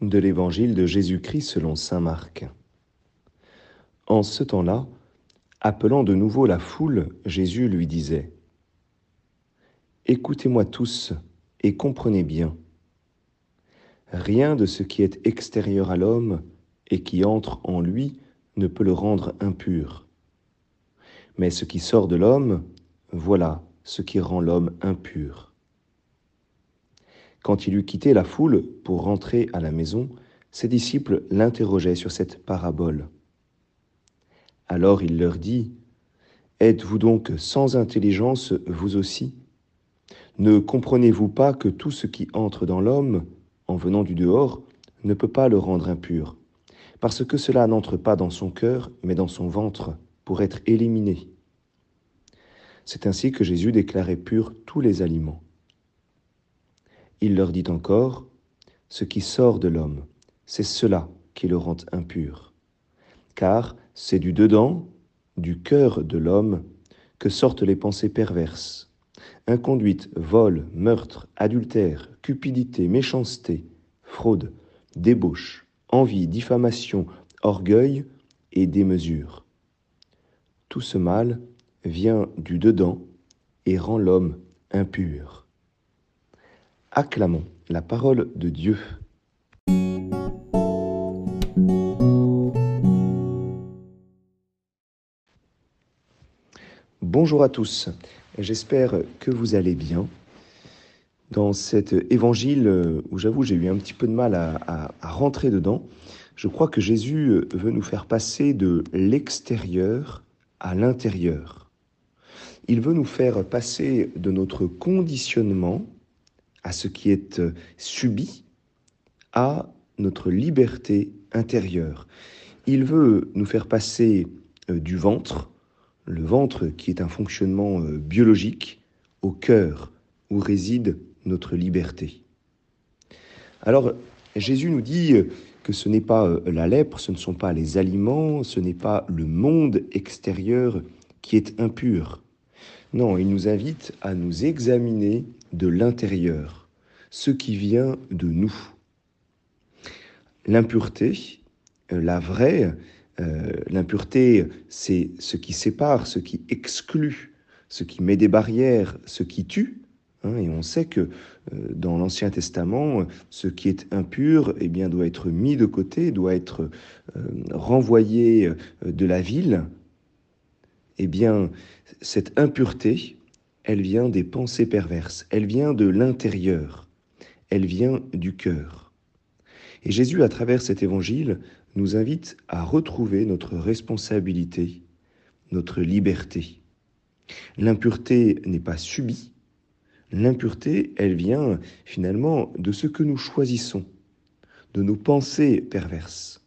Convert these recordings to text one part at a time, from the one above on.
de l'évangile de Jésus-Christ selon Saint Marc. En ce temps-là, appelant de nouveau la foule, Jésus lui disait, Écoutez-moi tous et comprenez bien. Rien de ce qui est extérieur à l'homme et qui entre en lui ne peut le rendre impur. Mais ce qui sort de l'homme, voilà ce qui rend l'homme impur. Quand il eut quitté la foule pour rentrer à la maison, ses disciples l'interrogeaient sur cette parabole. Alors il leur dit, Êtes-vous donc sans intelligence, vous aussi? Ne comprenez-vous pas que tout ce qui entre dans l'homme, en venant du dehors, ne peut pas le rendre impur, parce que cela n'entre pas dans son cœur, mais dans son ventre, pour être éliminé. C'est ainsi que Jésus déclarait pur tous les aliments. Il leur dit encore, Ce qui sort de l'homme, c'est cela qui le rend impur. Car c'est du dedans, du cœur de l'homme, que sortent les pensées perverses, inconduite, vol, meurtre, adultère, cupidité, méchanceté, fraude, débauche, envie, diffamation, orgueil et démesure. Tout ce mal vient du dedans et rend l'homme impur. Acclamons la parole de Dieu. Bonjour à tous, j'espère que vous allez bien. Dans cet évangile où j'avoue j'ai eu un petit peu de mal à, à, rentrer dedans, je crois que Jésus veut nous faire passer de l'extérieur à l'intérieur. Il veut nous faire passer de notre conditionnement à ce qui est euh, subi, à notre liberté intérieure. Il veut nous faire passer euh, du ventre, le ventre qui est un fonctionnement euh, biologique, au cœur où réside notre liberté. Alors Jésus nous dit que ce n'est pas la lèpre, ce ne sont pas les aliments, ce n'est pas le monde extérieur qui est impur. Non, il nous invite à nous examiner de l'intérieur, ce qui vient de nous. L'impureté, euh, la vraie, euh, l'impureté, c'est ce qui sépare, ce qui exclut, ce qui met des barrières, ce qui tue. Hein, et on sait que euh, dans l'Ancien Testament, ce qui est impur eh bien, doit être mis de côté, doit être renvoyé de la ville. Eh bien, cette impureté, elle vient des pensées perverses, elle vient de l'intérieur, elle vient du cœur. Et Jésus, à travers cet évangile, nous invite à retrouver notre responsabilité, notre liberté. L'impureté n'est pas subie, l'impureté, elle vient finalement de ce que nous choisissons, de nos pensées perverses.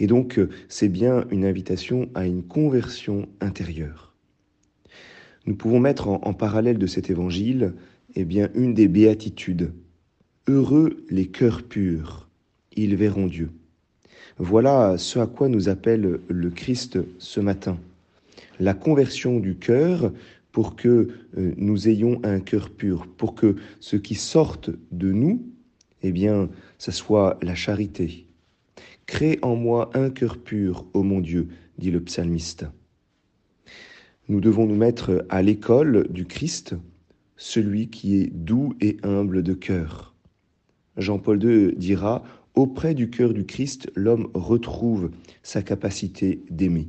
Et donc, c'est bien une invitation à une conversion intérieure nous pouvons mettre en, parallèle de cet évangile eh une des béatitudes. Heureux les cœurs purs, ils verront Dieu. Voilà ce à quoi nous appelle le Christ ce matin. La conversion du cœur pour que euh, nous ayons un cœur pur, pour que ce qui sorte de nous, eh bien, ce soit la charité. Crée en moi un cœur pur, ô mon Dieu, dit le psalmiste. Nous devons nous mettre à l'école du Christ, celui qui est doux et humble de cœur. Jean-Paul II dira, auprès du cœur du Christ, l'homme retrouve sa capacité d'aimer.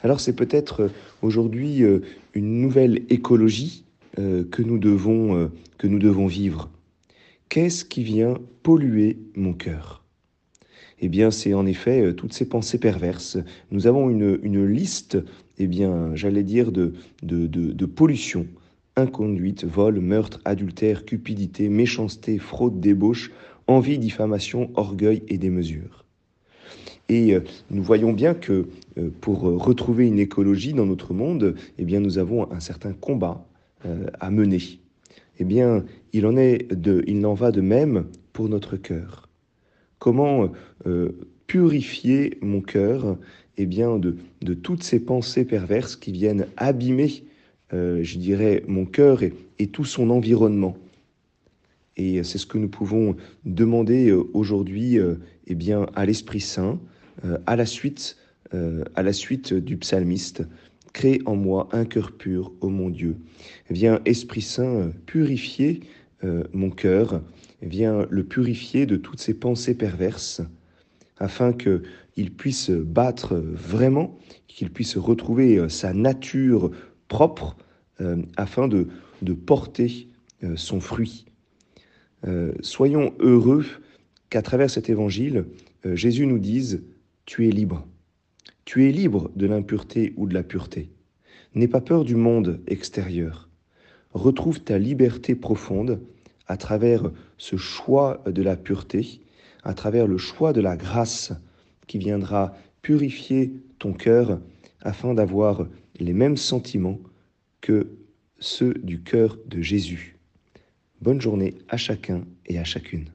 Alors c'est peut-être aujourd'hui euh, une nouvelle écologie euh, que nous devons, euh, que nous devons vivre. Qu'est-ce qui vient polluer mon cœur? Eh bien, c'est en effet euh, toutes ces pensées perverses. Nous avons une, liste, eh bien, j'allais dire, de, de pollution inconduite, vol, meurtre, adultère, cupidité, méchanceté, fraude, débauche, envie, diffamation, orgueil et démesure. Et euh, nous voyons bien que euh, pour retrouver une écologie dans notre monde, eh bien, nous avons un certain combat à mener. Eh bien, il en, est de, il en va de même pour notre cœur. Comment euh, purifier mon cœur eh bien, de, toutes ces pensées perverses qui viennent abîmer, euh, je dirais, mon cœur et, tout son environnement. Et c'est ce que nous pouvons demander aujourd'hui eh bien, à l'Esprit Saint, à la suite, à la suite du psalmiste. Crée en moi un cœur pur, ô mon Dieu. Viens, Esprit Saint, purifier mon cœur, viens le purifier de toutes ces pensées perverses, afin qu'il puisse battre vraiment, qu'il puisse retrouver sa nature propre, afin de, de porter euh, son fruit. Euh, soyons heureux qu'à travers cet évangile, euh, Jésus nous dise, tu es libre. Tu es libre de l'impureté ou de la pureté. N'aie pas peur du monde extérieur. Retrouve ta liberté profonde à travers ce choix de la pureté, à travers le choix de la grâce qui viendra purifier ton cœur afin d'avoir les mêmes sentiments que ceux du cœur de Jésus. Bonne journée à chacun et à chacune.